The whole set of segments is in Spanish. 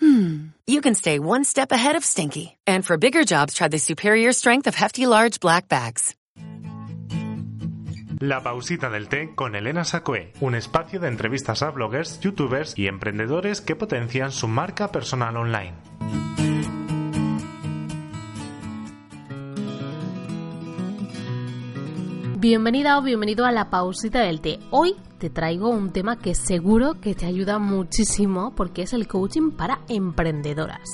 hmm, you can stay one step ahead of stinky. And for bigger jobs, try the superior strength of Hefty Large Black Bags. La pausita del té con Elena Sacue, un espacio de entrevistas a bloggers, youtubers y emprendedores que potencian su marca personal online. Bienvenida o bienvenido a la pausita del té. Hoy te traigo un tema que seguro que te ayuda muchísimo porque es el coaching para emprendedoras.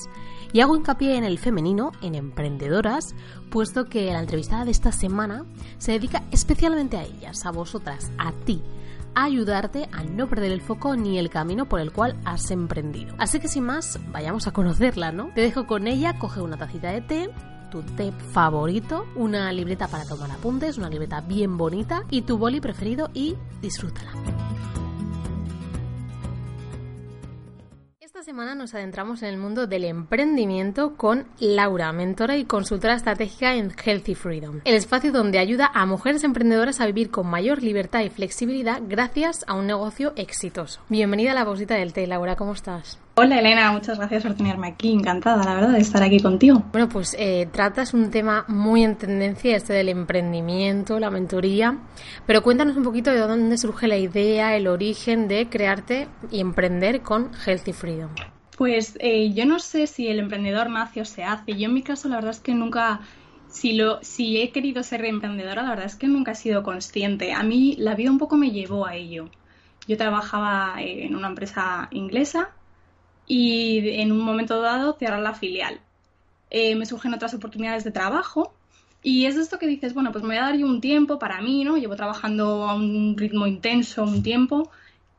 Y hago hincapié en el femenino, en emprendedoras, puesto que la entrevistada de esta semana se dedica especialmente a ellas, a vosotras, a ti, a ayudarte a no perder el foco ni el camino por el cual has emprendido. Así que sin más, vayamos a conocerla, ¿no? Te dejo con ella, coge una tacita de té, tu té favorito, una libreta para tomar apuntes, una libreta bien bonita y tu boli preferido y disfrútala. Esta semana nos adentramos en el mundo del emprendimiento con Laura, mentora y consultora estratégica en Healthy Freedom, el espacio donde ayuda a mujeres emprendedoras a vivir con mayor libertad y flexibilidad gracias a un negocio exitoso. Bienvenida a la pausita del té, Laura, ¿cómo estás? Hola Elena, muchas gracias por tenerme aquí. Encantada, la verdad, de estar aquí contigo. Bueno, pues eh, tratas un tema muy en tendencia, este del emprendimiento, la mentoría, pero cuéntanos un poquito de dónde surge la idea, el origen de crearte y emprender con Healthy Freedom. Pues eh, yo no sé si el emprendedor nace o se hace. Yo en mi caso la verdad es que nunca, si, lo, si he querido ser emprendedora, la verdad es que nunca he sido consciente. A mí la vida un poco me llevó a ello. Yo trabajaba en una empresa inglesa y en un momento dado cerrar la filial. Eh, me surgen otras oportunidades de trabajo y es esto que dices, bueno, pues me voy a dar yo un tiempo para mí, ¿no? Llevo trabajando a un ritmo intenso un tiempo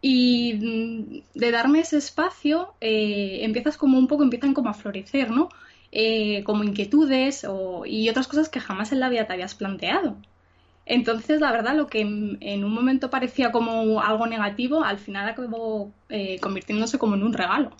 y mm, de darme ese espacio eh, empiezas como un poco, empiezan como a florecer, ¿no? Eh, como inquietudes o, y otras cosas que jamás en la vida te habías planteado. Entonces, la verdad, lo que en un momento parecía como algo negativo, al final acabó convirtiéndose como en un regalo.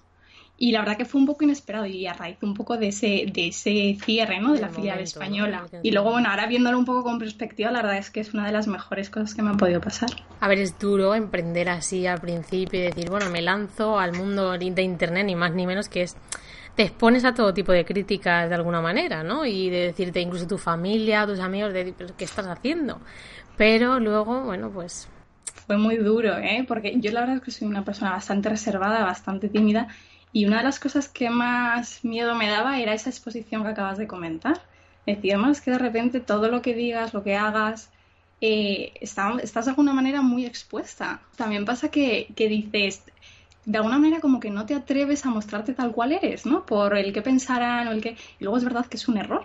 Y la verdad que fue un poco inesperado y a raíz un poco de ese, de ese cierre ¿no? de la filial española. Y luego, bueno, ahora viéndolo un poco con perspectiva, la verdad es que es una de las mejores cosas que me han podido pasar. A ver, es duro emprender así al principio y decir, bueno, me lanzo al mundo de Internet, ni más ni menos que es te expones a todo tipo de críticas de alguna manera, ¿no? Y de decirte incluso tu familia, tus amigos, de ¿qué estás haciendo? Pero luego, bueno, pues... Fue muy duro, ¿eh? Porque yo la verdad es que soy una persona bastante reservada, bastante tímida y una de las cosas que más miedo me daba era esa exposición que acabas de comentar. Decíamos que de repente todo lo que digas, lo que hagas, eh, estás de alguna manera muy expuesta. También pasa que, que, dices, de alguna manera como que no te atreves a mostrarte tal cual eres, ¿no? Por el que pensarán o el que... Y luego es verdad que es un error.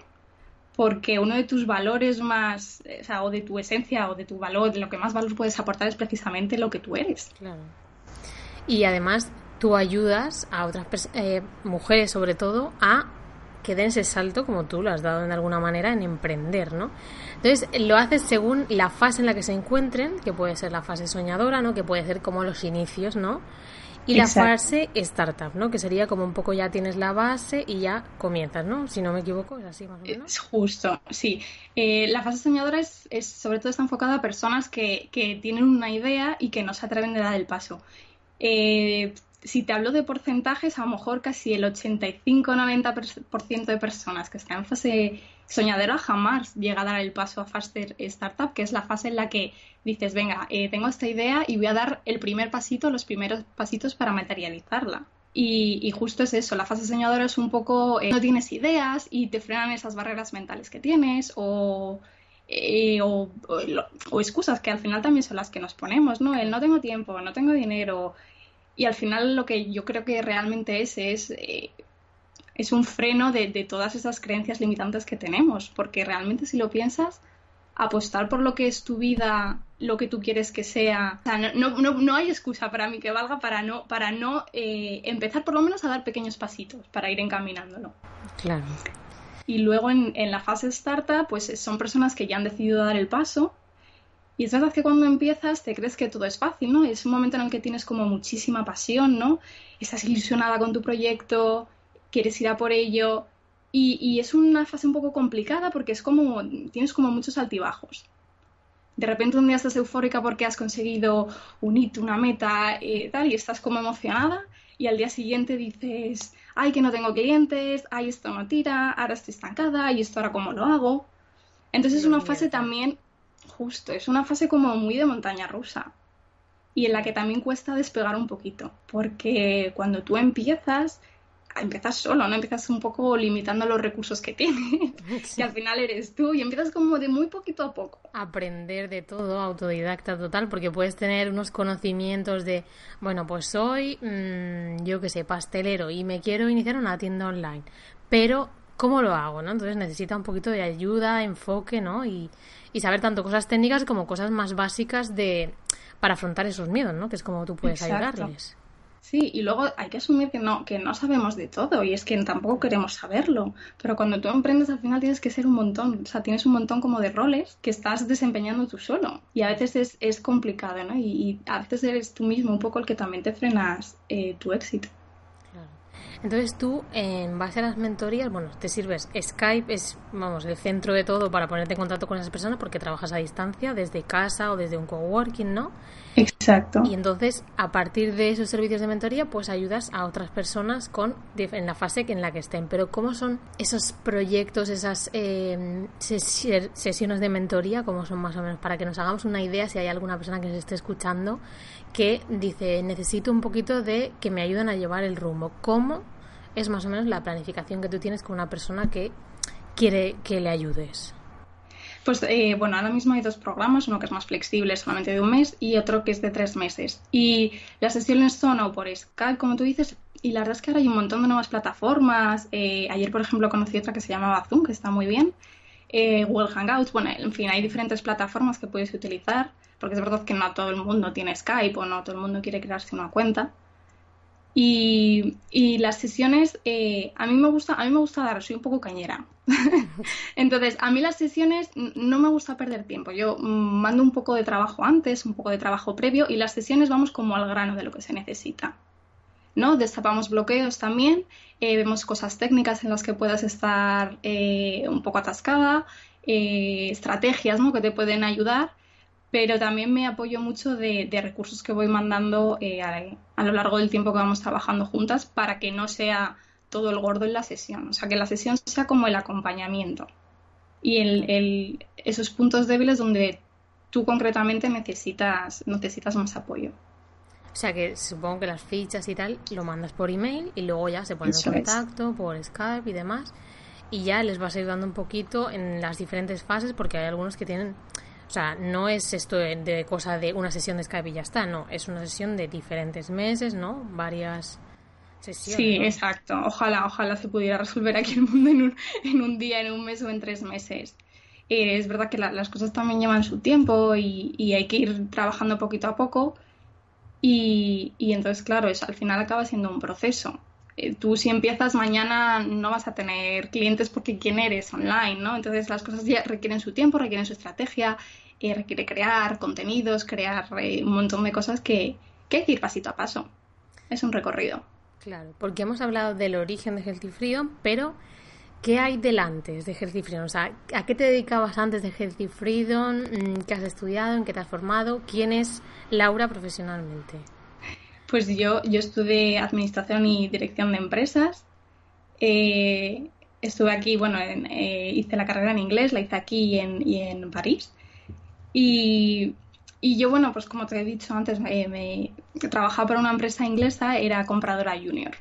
Porque uno de tus valores más, o, sea, o de tu esencia o de tu valor, de lo que más valor puedes aportar es precisamente lo que tú eres. Claro. Y además tú ayudas a otras eh, mujeres, sobre todo, a que den ese salto, como tú lo has dado de alguna manera, en emprender, ¿no? Entonces, lo haces según la fase en la que se encuentren, que puede ser la fase soñadora, ¿no? Que puede ser como los inicios, ¿no? Y la fase startup, ¿no? Que sería como un poco ya tienes la base y ya comienzas, ¿no? Si no me equivoco, es así más o menos. Es justo, sí. Eh, la fase soñadora es, es, sobre todo está enfocada a personas que, que tienen una idea y que no se atreven a dar el paso. Eh, si te hablo de porcentajes, a lo mejor casi el 85-90% de personas que están en fase soñadera jamás llega a dar el paso a Faster Startup, que es la fase en la que dices, venga, eh, tengo esta idea y voy a dar el primer pasito, los primeros pasitos para materializarla. Y, justo es eso, la fase soñadora es un poco, eh, no tienes ideas y te frenan esas barreras mentales que tienes o, eh, o, o, excusas que al final también son las que nos ponemos, ¿no? El no tengo tiempo, no tengo dinero, y al final lo que yo creo que realmente es es, eh, es un freno de, todas esas creencias limitantes que tenemos, porque realmente si lo piensas, apostar por lo que es tu vida, lo que tú quieres que sea, o sea no, no, no, hay excusa para mí que valga para no, para no eh, empezar por lo menos a dar pequeños pasitos, para ir encaminándolo. Claro. Y luego en, en la fase startup, pues son personas que ya han decidido dar el paso y es verdad que cuando empiezas te crees que todo es fácil, ¿no? Es un momento en el que tienes como muchísima pasión, ¿no? Estás ilusionada con tu proyecto, quieres ir a por ello. Y, es una fase un poco complicada porque es como, tienes como muchos altibajos. De repente un día estás eufórica porque has conseguido un hito, una meta, eh, tal, y estás como emocionada. Y al día siguiente dices, ay, que no tengo clientes, ay, esto no tira, ahora estoy estancada, y esto ahora cómo lo hago. Entonces es una fase también Justo, es una fase como muy de montaña rusa y en la que también cuesta despegar un poquito, porque cuando tú empiezas, empiezas solo, ¿no? Empiezas un poco limitando los recursos que tienes y al final eres tú y empiezas como de muy poquito a poco. Aprender de todo, autodidacta total, porque puedes tener unos conocimientos de, bueno, pues soy, mm, yo qué sé, pastelero y me quiero iniciar una tienda online, pero ¿cómo lo hago, no? Entonces necesita un poquito de ayuda, enfoque, ¿no? Y, y saber tanto cosas técnicas como cosas más básicas de para afrontar esos miedos, ¿no? Que es como tú puedes ayudarles. Sí, y luego hay que asumir que no, que no sabemos de todo y es que tampoco queremos saberlo. Pero cuando tú emprendes al final tienes que ser un montón, o sea, tienes un montón como de roles que estás desempeñando tú solo. Y a veces es, es complicado, ¿no? Y, a veces eres tú mismo un poco el que también te frenas eh, tu éxito. Entonces tú, en base a las mentorías, bueno, te sirves Skype, es, vamos, el centro de todo para ponerte en contacto con esas personas porque trabajas a distancia, desde casa o desde un coworking, ¿no? Exacto. Y entonces, a partir de esos servicios de mentoría, pues ayudas a otras personas con en la fase en la que estén. Pero ¿cómo son esos proyectos, esas eh, sesiones de mentoría? ¿Cómo son más o menos? Para que nos hagamos una idea si hay alguna persona que se esté escuchando que dice, necesito un poquito de que me ayuden a llevar el rumbo. ¿Cómo es más o menos la planificación que tú tienes con una persona que quiere que le ayudes? Pues eh, bueno, ahora mismo hay dos programas, uno que es más flexible, solamente de un mes, y otro que es de tres meses. Y las sesiones son o por Skype, como tú dices, y la verdad es que ahora hay un montón de nuevas plataformas. Eh, ayer, por ejemplo, conocí otra que se llamaba Zoom, que está muy bien. Eh, Google Hangouts, bueno, en fin, hay diferentes plataformas que puedes utilizar, porque es verdad que no todo el mundo tiene Skype o no todo el mundo quiere crearse una cuenta. Y, las sesiones, eh, a mí me gusta, a mí me gusta dar, soy un poco cañera. Entonces, a mí las sesiones no me gusta perder tiempo. Yo mm, mando un poco de trabajo antes, un poco de trabajo previo, y las sesiones vamos como al grano de lo que se necesita. ¿no? Destapamos bloqueos también, eh, vemos cosas técnicas en las que puedas estar eh, un poco atascada, estrategias ¿no? que te pueden ayudar pero también me apoyo mucho de, recursos que voy mandando eh, a, lo largo del tiempo que vamos trabajando juntas para que no sea todo el gordo en la sesión, o sea, que la sesión sea como el acompañamiento. Y el, esos puntos débiles donde tú concretamente necesitas, necesitas más apoyo. O sea que supongo que las fichas y tal lo mandas por email y luego ya se ponen en contacto por Skype y demás. Y ya les vas ayudando un poquito en las diferentes fases porque hay algunos que tienen o sea, no es esto de, cosa de una sesión de Skype y ya está, no, es una sesión de diferentes meses, ¿no? Varias sesiones. Sí, exacto. Ojalá, ojalá se pudiera resolver aquí el mundo en un, en un día, en un mes o en tres meses. Eh, es verdad que las cosas también llevan su tiempo y, hay que ir trabajando poquito a poco. Y, y entonces, claro, eso al final acaba siendo un proceso. Eh, tú si empiezas mañana no vas a tener clientes porque quién eres online, ¿no? Entonces las cosas ya requieren su tiempo, requieren su estrategia, eh, requiere crear contenidos, crear eh, un montón de cosas que, que hay que ir pasito a paso. Es un recorrido. Claro, porque hemos hablado del origen de Healthy Freedom, pero ¿qué hay delante de Healthy Freedom? O sea, ¿a qué te dedicabas antes de Healthy Freedom? Mm, ¿Qué has estudiado? ¿En qué te has formado? ¿Quién es Laura profesionalmente? Pues yo, yo estudié Administración y Dirección de Empresas. Eh, estuve aquí, bueno, eh, hice la carrera en inglés, la hice aquí y en, y en París. Y, y, yo, bueno, pues como te he dicho antes, eh, me, trabajaba para una empresa inglesa, era compradora junior.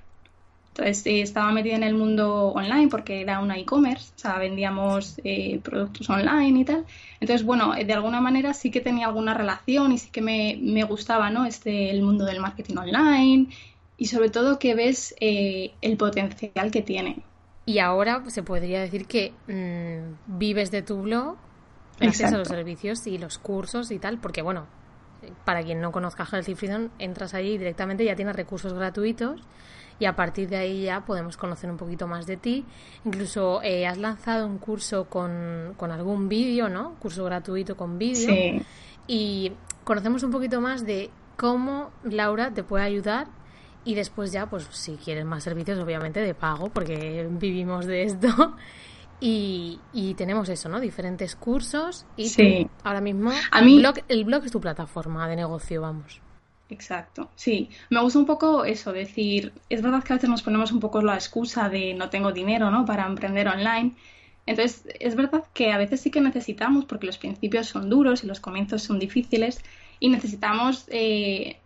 Entonces eh, estaba metida en el mundo online porque era una e-commerce, o sea, vendíamos eh, productos online y tal. Entonces, bueno, de alguna manera sí que tenía alguna relación y sí que me, me gustaba, ¿no? Este, el mundo del marketing online y sobre todo que ves eh, el potencial que tiene. Y ahora se podría decir que mm, vives de tu blog gracias a los servicios y los cursos y tal, porque bueno, para quien no conozca Healthy Freedom, entras allí directamente, ya tienes recursos gratuitos y a partir de ahí ya podemos conocer un poquito más de ti. Incluso eh, has lanzado un curso con, con algún vídeo, ¿no? Curso gratuito con vídeo. Sí. Y conocemos un poquito más de cómo Laura te puede ayudar y después ya, pues si quieres más servicios, obviamente de pago, porque vivimos de esto. Y, y tenemos eso, ¿no? Diferentes cursos y Sí. ahora mismo A mí- el, blog, el blog es tu plataforma de negocio, vamos. Exacto, sí. Me gusta un poco eso, decir, es verdad que a veces nos ponemos un poco la excusa de no tengo dinero, ¿no? Para emprender online. Entonces, es verdad que a veces sí que necesitamos, porque los principios son duros y los comienzos son difíciles, y necesitamos eh,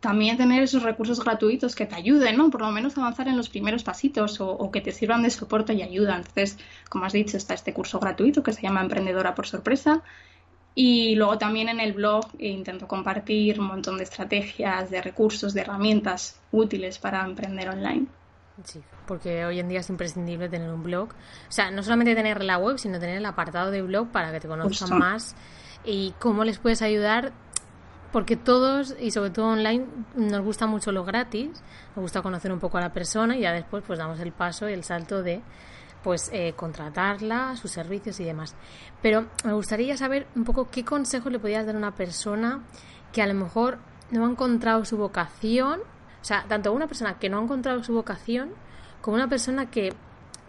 también tener esos recursos gratuitos que te ayuden, ¿no? Por lo menos avanzar en los primeros pasitos o, o que te sirvan de soporte y ayuda. Entonces, como has dicho, está este curso gratuito que se llama Emprendedora por Sorpresa. Y luego también en el blog eh, intento compartir un montón de estrategias, de recursos, de herramientas útiles para emprender online. Sí, porque hoy en día es imprescindible tener un blog. O sea, no solamente tener la web, sino tener el apartado de blog para que te conozcan Justo. más y cómo les puedes ayudar. Porque todos, y sobre todo online, nos gusta mucho lo gratis, nos gusta conocer un poco a la persona y ya después pues damos el paso y el salto de pues eh, contratarla, sus servicios y demás. Pero me gustaría saber un poco qué consejo le podías dar a una persona que a lo mejor no ha encontrado su vocación, o sea, tanto una persona que no ha encontrado su vocación como una persona que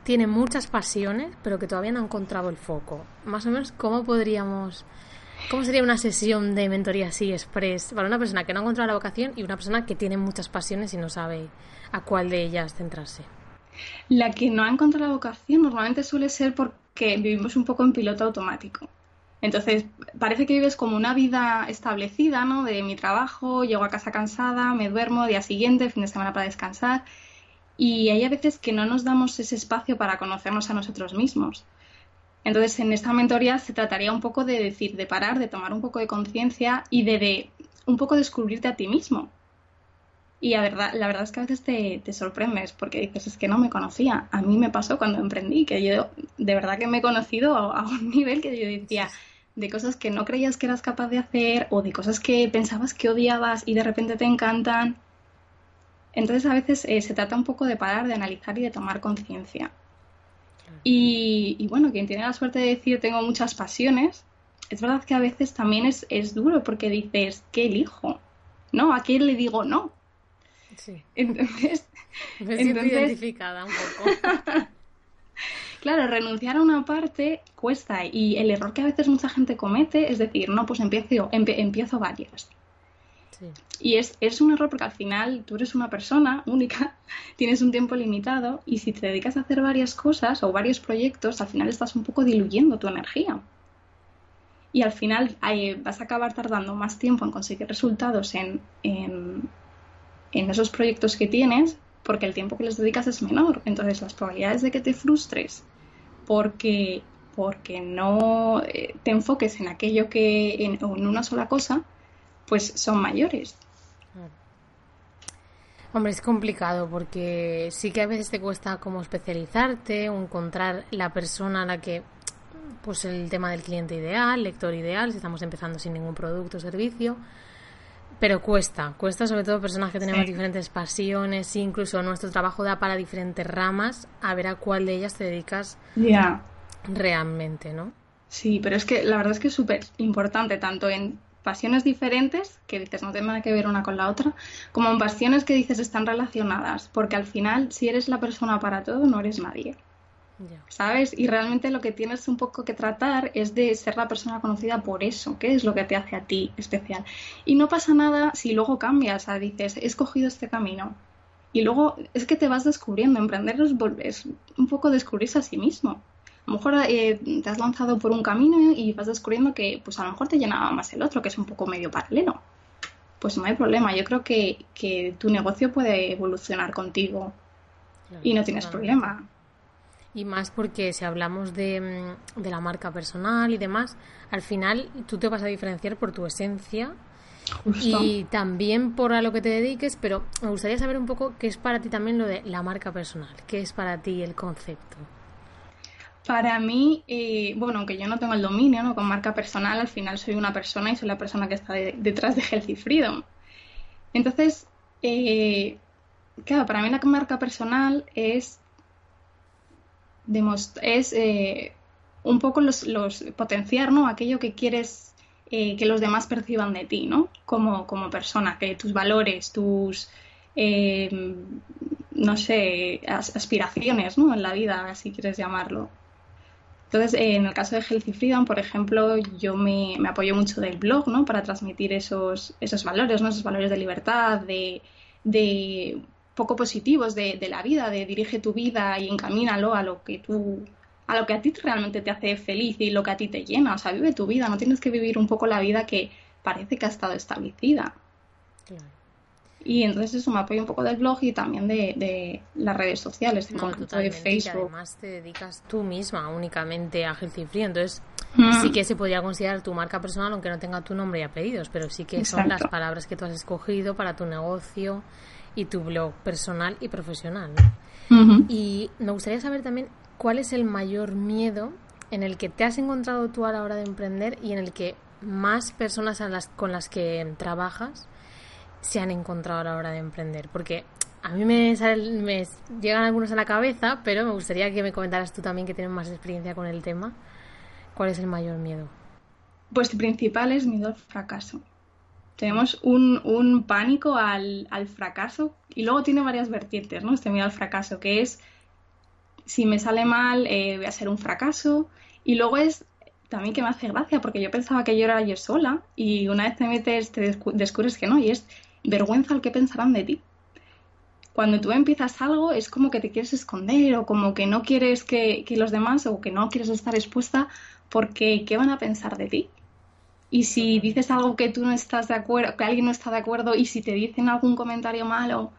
tiene muchas pasiones pero que todavía no ha encontrado el foco. Más o menos, ¿cómo podríamos... ¿Cómo sería una sesión de mentoría así express para una persona que no ha encontrado la vocación y una persona que tiene muchas pasiones y no sabe a cuál de ellas centrarse? La que no ha encontrado la vocación normalmente suele ser porque vivimos un poco en piloto automático. Entonces, parece que vives como una vida establecida, ¿no? De mi trabajo, llego a casa cansada, me duermo, día siguiente, fin de semana para descansar. Y hay a veces que no nos damos ese espacio para conocernos a nosotros mismos. Entonces, en esta mentoría se trataría un poco de decir, de parar, de tomar un poco de conciencia y de, de un poco descubrirte a ti mismo. Y la verdad, la verdad es que a veces te, te sorprendes porque dices, es que no me conocía. A mí me pasó cuando emprendí, que yo de verdad que me he conocido a, a un nivel que yo decía, de cosas que no creías que eras capaz de hacer o de cosas que pensabas que odiabas y de repente te encantan. Entonces a veces eh, se trata un poco de parar, de analizar y de tomar conciencia. Y, y bueno, quien tiene la suerte de decir tengo muchas pasiones, es verdad que a veces también es, es duro porque dices, ¿qué elijo? ¿No? ¿A quién le digo no? Sí. Entonces, Me siento Entonces- identificada un poco. claro, renunciar a una parte cuesta y el error que a veces mucha gente comete es decir, no, pues empiezo, empe- empiezo varias. Sí. Y es, es un error porque al final tú eres una persona única, tienes un tiempo limitado y si te dedicas a hacer varias cosas o varios proyectos, al final estás un poco diluyendo tu energía. Y al final eh, vas a acabar tardando más tiempo en conseguir resultados en, en, en esos proyectos que tienes porque el tiempo que les dedicas es menor. Entonces las probabilidades de que te frustres porque, porque no eh, te enfoques en aquello que en, en una sola cosa, pues son mayores. Hombre, es complicado porque sí que a veces te cuesta como especializarte o encontrar la persona a la que, pues el tema del cliente ideal, lector ideal, si estamos empezando sin ningún producto o servicio. Pero cuesta, cuesta sobre todo personas que tenemos Sí. diferentes pasiones, incluso nuestro trabajo da para diferentes ramas, a ver a cuál de ellas te dedicas realmente, ¿no? Sí, pero es que la verdad es que es súper importante, tanto en pasiones diferentes, que dices no tiene nada que ver una con la otra, como en pasiones que dices están relacionadas, porque al final, si eres la persona para todo, no eres nadie. ¿Sabes? Y realmente lo que tienes un poco que tratar es de ser la persona conocida por eso, qué es lo que te hace a ti especial. Y no pasa nada si luego cambias, sea, dices, he escogido este camino. Y luego es que te vas descubriendo, emprender es, un poco descubrirse a sí mismo. A lo mejor eh, te has lanzado por un camino y vas descubriendo que pues a lo mejor te llenaba más el otro, que es un poco medio paralelo. Pues no hay problema, yo creo que, que tu negocio puede evolucionar contigo y no tienes problema. Y más porque si hablamos de, mm, de la marca personal y demás, al final tú te vas a diferenciar por tu esencia Justo. y también por a lo que te dediques, pero me gustaría saber un poco qué es para ti también lo de la marca personal, qué es para ti el concepto. Para mí, eh, bueno, aunque yo no tengo el dominio, ¿no? Con marca personal, al final soy una persona y soy la persona que está de- detrás de Healthy Freedom. Entonces, eh, claro, para mí la marca personal es, es eh, un poco los, potenciar, ¿no? Aquello que quieres eh, que los demás perciban de ti, ¿no? Como, como persona, que tus valores, tus, eh, no sé, aspiraciones, ¿no? En la vida, si quieres llamarlo. Entonces, en el caso de Healthy Freedom, por ejemplo, yo me, apoyo mucho del blog, ¿no? Para transmitir esos, esos valores, ¿no? Esos valores de libertad, de, de poco positivos de, de, la vida, de dirige tu vida y encamínalo a lo que tú, a lo que a ti realmente te hace feliz y lo que a ti te llena. O sea, vive tu vida, no tienes que vivir un poco la vida que parece que ha estado establecida. Claro. Y entonces eso me apoya un poco del blog y también de, las redes sociales, de Facebook. además te dedicas tú misma únicamente a Healthy Free, entonces sí que se podría considerar tu marca personal aunque no tenga tu nombre y apellidos, pero sí que son las palabras que tú has escogido para tu negocio y tu blog personal y profesional. Y me gustaría saber también cuál es el mayor miedo en el que te has encontrado tú a la hora de emprender y en el que más personas a las, con las que trabajas se han encontrado a la hora de emprender? Porque a mí me, me llegan algunos a la cabeza, pero me gustaría que me comentaras tú también que tienes más experiencia con el tema. ¿Cuál es el mayor miedo? Pues el principal es miedo al fracaso. Tenemos un, pánico al, fracaso y luego tiene varias vertientes, ¿no? Este miedo al fracaso, que es si me sale mal eh, voy a ser un fracaso y luego es también que me hace gracia porque yo pensaba que yo era yo sola y una vez te metes te descubres que no y es vergüenza al que pensarán de ti. Cuando tú empiezas algo es como que te quieres esconder o como que no quieres que, los demás o que no quieres estar expuesta porque ¿qué van a pensar de ti? Y si dices algo que tú no estás de acuerdo, que alguien no está de acuerdo y si te dicen algún comentario malo,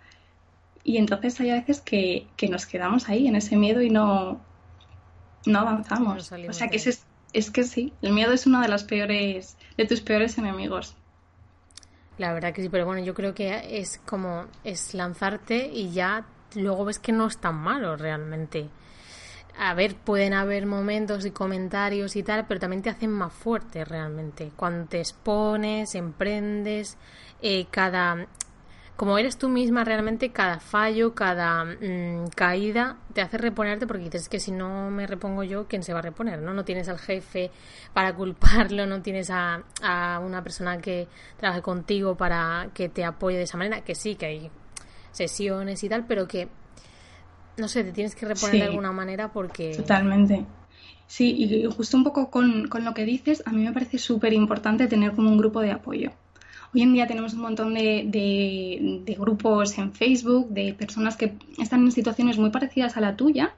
y entonces hay a veces que, nos quedamos ahí en ese miedo y no, no avanzamos. o sea que es, es que sí, el miedo es uno de los peores, de tus peores enemigos. La verdad que sí, pero bueno, yo creo que es como es lanzarte y ya luego ves que no es tan malo realmente. A ver, pueden haber momentos y comentarios y tal, pero también te hacen más fuerte realmente. Cuando te expones, emprendes, eh, cada como eres tú misma realmente, cada fallo, cada mm, caída te hace reponerte porque dices que si no me repongo yo, ¿quién se va a reponer? No, no tienes al jefe para culparlo, no tienes a, a una persona que trabaje contigo para que te apoye de esa manera, que sí, que hay sesiones y tal, pero que, no sé, te tienes que reponer de alguna manera porque... Totalmente. Sí, y justo un poco con, con lo que dices, a mí me parece súper importante tener como un grupo de apoyo. Hoy en día tenemos un montón de, grupos en Facebook de personas que están en situaciones muy parecidas a la tuya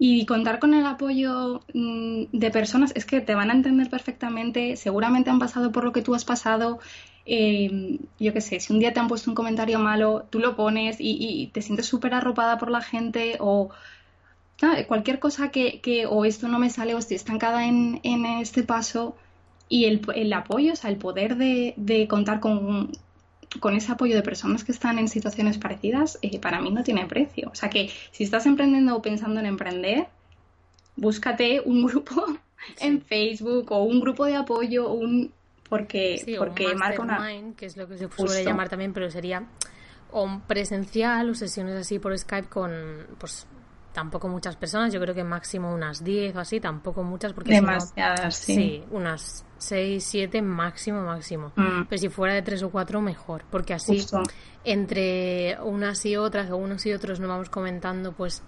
y contar con el apoyo mm, de personas es que te van a entender perfectamente, seguramente han pasado por lo que tú has pasado. Eh, yo qué sé, si un día te han puesto un comentario malo, tú lo pones y, te sientes súper arropada por la gente o cualquier cosa que, que, o esto no me sale o estoy estancada en, en este paso, y el, el apoyo, o sea, el poder de, de contar con, con ese apoyo de personas que están en situaciones parecidas, eh, para mí no tiene precio. O sea que si estás emprendiendo o pensando en emprender, búscate un grupo en Facebook o un grupo de apoyo, un porque porque marca una que es lo que se suele llamar también, pero sería o presencial o sesiones así por Skype con pues tampoco muchas personas, yo creo que máximo unas 10 o así, tampoco muchas porque demasiadas, sí. sí. unas 6, 7 máximo, máximo. Mm. Pero si fuera de 3 o 4 mejor, porque así entre unas y otras o unos y otros nos vamos comentando pues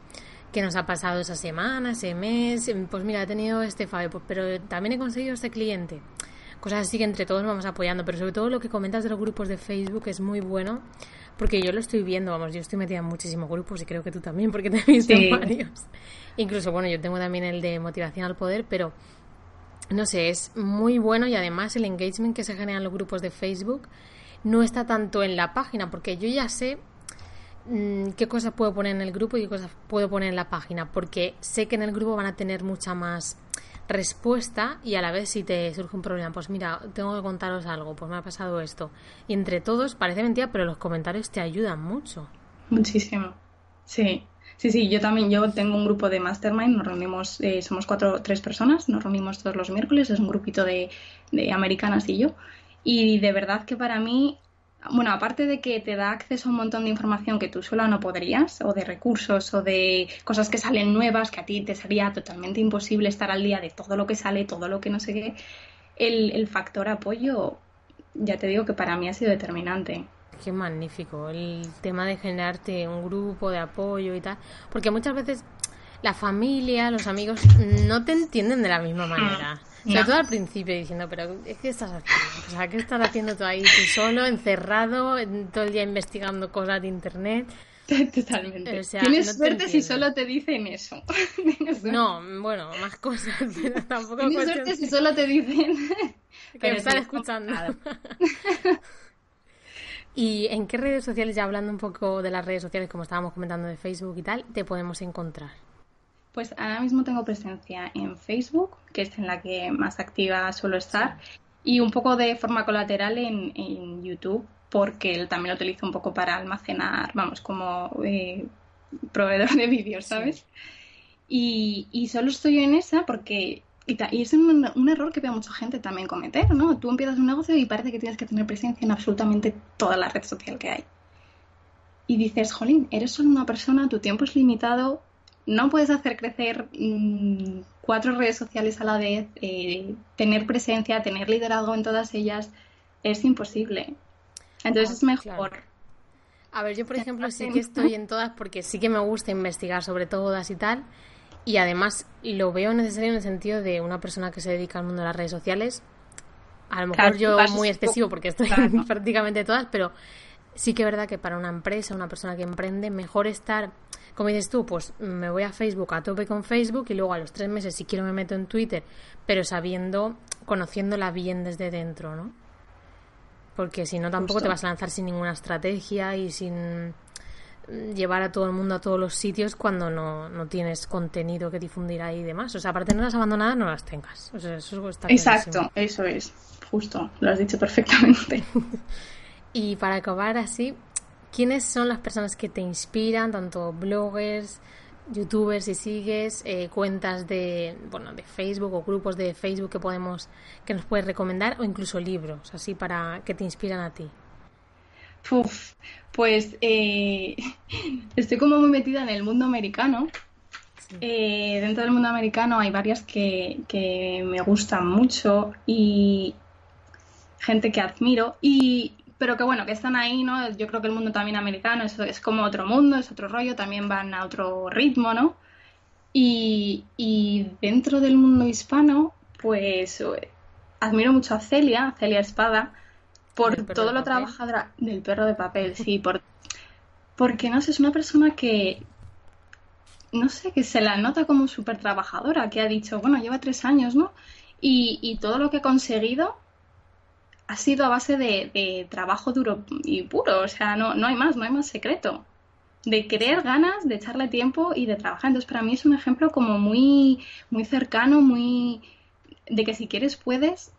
qué nos ha pasado esa semana, ese mes, pues mira, he tenido este fallo, pues, pero también he conseguido este cliente. Cosas así que entre todos vamos apoyando, pero sobre todo lo que comentas de los grupos de Facebook es muy bueno porque yo lo estoy viendo, vamos, yo estoy metida en muchísimos grupos y creo que tú también, porque te he visto en varios. Incluso, bueno, yo tengo también el de motivación al poder, pero no sé, es muy bueno y además el engagement que se genera en los grupos de Facebook no está tanto en la página, porque yo ya sé mm, qué cosas puedo poner en el grupo y qué cosas puedo poner en la página, porque sé que en el grupo van a tener mucha más respuesta y a la vez si te surge un problema, pues mira, tengo que contaros algo, pues me ha pasado esto. Y entre todos, parece mentira, pero los comentarios te ayudan mucho. Muchísimo. Sí. Sí, sí, yo también, yo tengo un grupo de mastermind, nos reunimos, eh, somos cuatro, tres personas, nos reunimos todos los miércoles, es un grupito de, de americanas y yo. Y de verdad que para mí bueno, aparte de que te da acceso a un montón de información que tú sola no podrías, o de recursos, o de cosas que salen nuevas, que a ti te sería totalmente imposible estar al día de todo lo que sale, todo lo que no sé qué, el, el factor apoyo, ya te digo que para mí ha sido determinante. Qué magnífico, el tema de generarte un grupo de apoyo y tal, porque muchas veces la familia, los amigos no te entienden de la misma manera. Sobre todo al principio diciendo, pero ¿qué estás haciendo? O sea, ¿qué estás haciendo tú ahí tú solo, encerrado, todo el día investigando cosas de internet? Totalmente. Tienes suerte si solo te dicen eso. no, bueno, más cosas, pero tampoco. Tienes suerte si solo te dicen que me están escuchando. ¿Y en qué redes sociales, ya hablando un poco de las redes sociales, como estábamos comentando de Facebook y tal, te podemos encontrar? Pues ahora mismo tengo presencia en Facebook, que es en la que más activa suelo estar, y un poco de forma colateral en, YouTube, porque también lo utilizo un poco para almacenar, vamos, como eh, proveedor de vídeos, ¿sabes? Y, y, solo estoy en esa porque, y, es un, un, error que veo mucha gente también cometer, ¿no? Tú empiezas un negocio y parece que tienes que tener presencia en absolutamente toda la red social que hay. Y dices, jolín, eres solo una persona, tu tiempo es limitado, no puedes hacer crecer mm, cuatro redes sociales a la vez, eh, tener presencia, tener liderazgo en todas ellas, es imposible. Entonces es mejor. A ver, yo por ejemplo sí que estoy en todas porque sí que me gusta investigar sobre todas y tal. Y además lo veo necesario en el sentido de una persona que se dedica al mundo de las redes sociales. A lo mejor yo muy excesivo porque estoy en prácticamente todas, pero sí que es verdad que para una empresa, una persona que emprende, mejor estar como dices tú, pues me voy a Facebook a tope con Facebook y luego a los tres meses si quiero me meto en Twitter, pero sabiendo, conociéndola bien desde dentro, ¿no? Porque si no tampoco te vas a lanzar sin ninguna estrategia y sin llevar a todo el mundo a todos los sitios cuando no, no tienes contenido que difundir ahí y demás. O sea, para tenerlas abandonadas no las tengas. O sea, eso está Exacto, eso es. Justo, lo has dicho perfectamente. y para acabar así, ¿Quiénes son las personas que te inspiran, tanto bloggers, youtubers, si sigues, eh, cuentas de, bueno, de Facebook o grupos de Facebook que podemos, que nos puedes recomendar o incluso libros, así para que te inspiran a ti? Uf, pues eh, estoy como muy metida en el mundo americano. Eh, dentro del mundo americano hay varias que, que me gustan mucho y gente que admiro. Y pero que bueno, que están ahí, ¿no? Yo creo que el mundo también americano es, es como otro mundo, es otro rollo, también van a otro ritmo, ¿no? Y, y dentro del mundo hispano, pues admiro mucho a Celia, Celia Espada, por todo lo trabajadora del perro de papel, sí, por, porque no sé, es una persona que, no sé, que se la nota como súper trabajadora, que ha dicho, bueno, lleva tres años, ¿no? Y, y todo lo que ha conseguido ha sido a base de, trabajo duro y puro, o sea, no, no hay más, no hay más secreto. De querer ganas, de echarle tiempo y de trabajar. Entonces, para mí es un ejemplo como muy, muy cercano, muy de que si quieres puedes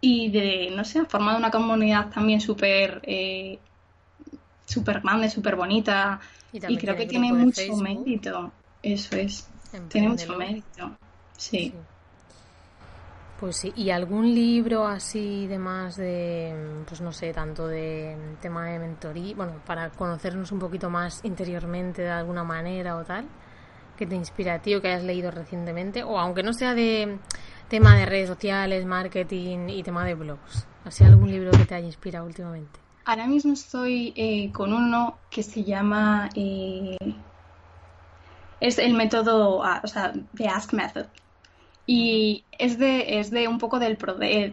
y de, no sé, ha formado una comunidad también súper eh, súper grande, súper bonita y, creo que tiene mucho mérito. Eso es, tiene mucho mérito. sí. Pues sí, ¿y algún libro así de más de, pues no sé, tanto de tema de mentoría, bueno, para conocernos un poquito más interiormente de alguna manera o tal, que te inspira a ti o que hayas leído recientemente, o aunque no sea de tema de redes sociales, marketing y tema de blogs, así algún libro que te haya inspirado últimamente? Ahora mismo estoy eh, con uno que se llama, eh, es el método, o sea, The Ask Method y es de, es de un poco del,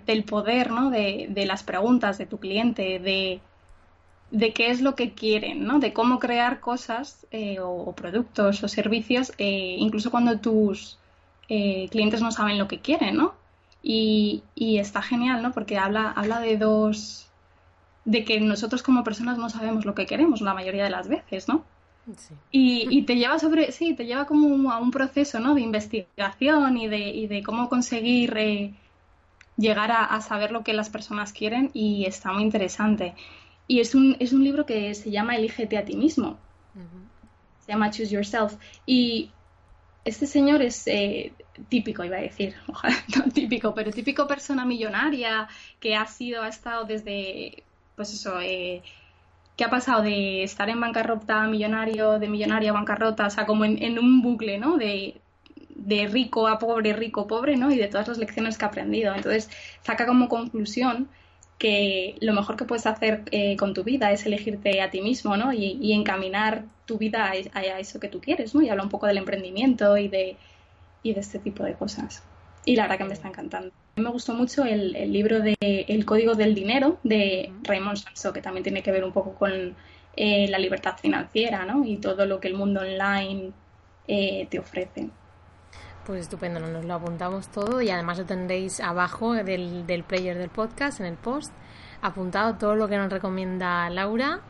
del poder, ¿no? De, de, las preguntas de tu cliente, de, de, qué es lo que quieren, ¿no? De cómo crear cosas eh, o, productos o servicios, eh, incluso cuando tus eh, clientes no saben lo que quieren, ¿no? Y, y, está genial, ¿no? Porque habla, habla de dos... de que nosotros como personas no sabemos lo que queremos la mayoría de las veces, ¿no? Y, te lleva sobre, sí, te lleva como a un proceso, ¿no? De investigación y de, de cómo conseguir eh, llegar a, saber lo que las personas quieren y está muy interesante. Y es un, es un libro que se llama Elígete a ti mismo. Se llama Choose Yourself. Y este señor es eh, típico, iba a decir, ojalá no típico, pero típico persona millonaria que ha sido, ha estado desde pues eso, eh, que ha pasado de estar en bancarrota millonario, de millonario a bancarrota, o sea, como en, un bucle, ¿no? De, rico a pobre, rico a pobre, ¿no? Y de todas las lecciones que ha aprendido. Entonces, saca como conclusión que lo mejor que puedes hacer eh, con tu vida es elegirte a ti mismo, ¿no? Y, encaminar tu vida a, eso que tú quieres, ¿no? Y habla un poco del emprendimiento y de, y de este tipo de cosas. Y la verdad que me está encantando. Me gustó mucho el, libro de El Código del Dinero de Raymond Sanso, que también tiene que ver un poco con eh, la libertad financiera, ¿no? Y todo lo que el mundo online eh, te ofrece. Pues estupendo, nos lo apuntamos todo y además lo tendréis abajo del player del podcast, en el post, apuntado todo lo que nos recomienda Laura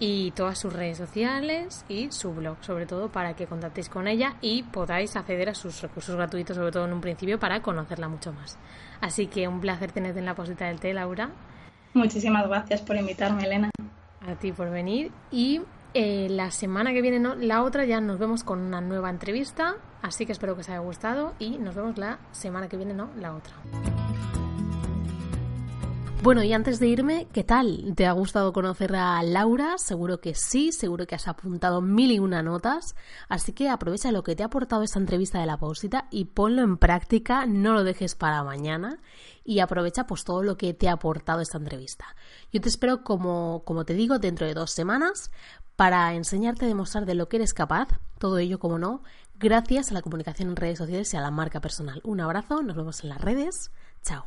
y todas sus redes sociales y su blog, sobre todo para que contactéis con ella y podáis acceder a sus recursos gratuitos, sobre todo en un principio, para conocerla mucho más. Así que un placer tenerte en la posita del té, Laura. Muchísimas gracias por invitarme, Elena. A ti por venir y eh, la semana que viene, no, la otra, ya nos vemos con una nueva entrevista. Así que espero que os haya gustado y nos vemos la semana que viene, no, la otra. Bueno, y antes de irme, ¿qué tal? ¿Te ha gustado conocer a Laura? Seguro que sí, seguro que has apuntado mil y una notas. Así que aprovecha lo que te ha aportado esta entrevista de la pausita y ponlo en práctica, no lo dejes para mañana y aprovecha pues todo lo que te ha aportado esta entrevista. Yo te espero, como, como te digo, dentro de dos semanas para enseñarte a demostrar de lo que eres capaz, todo ello, como no, gracias a la comunicación en redes sociales y a la marca personal. Un abrazo, nos vemos en las redes. Chao.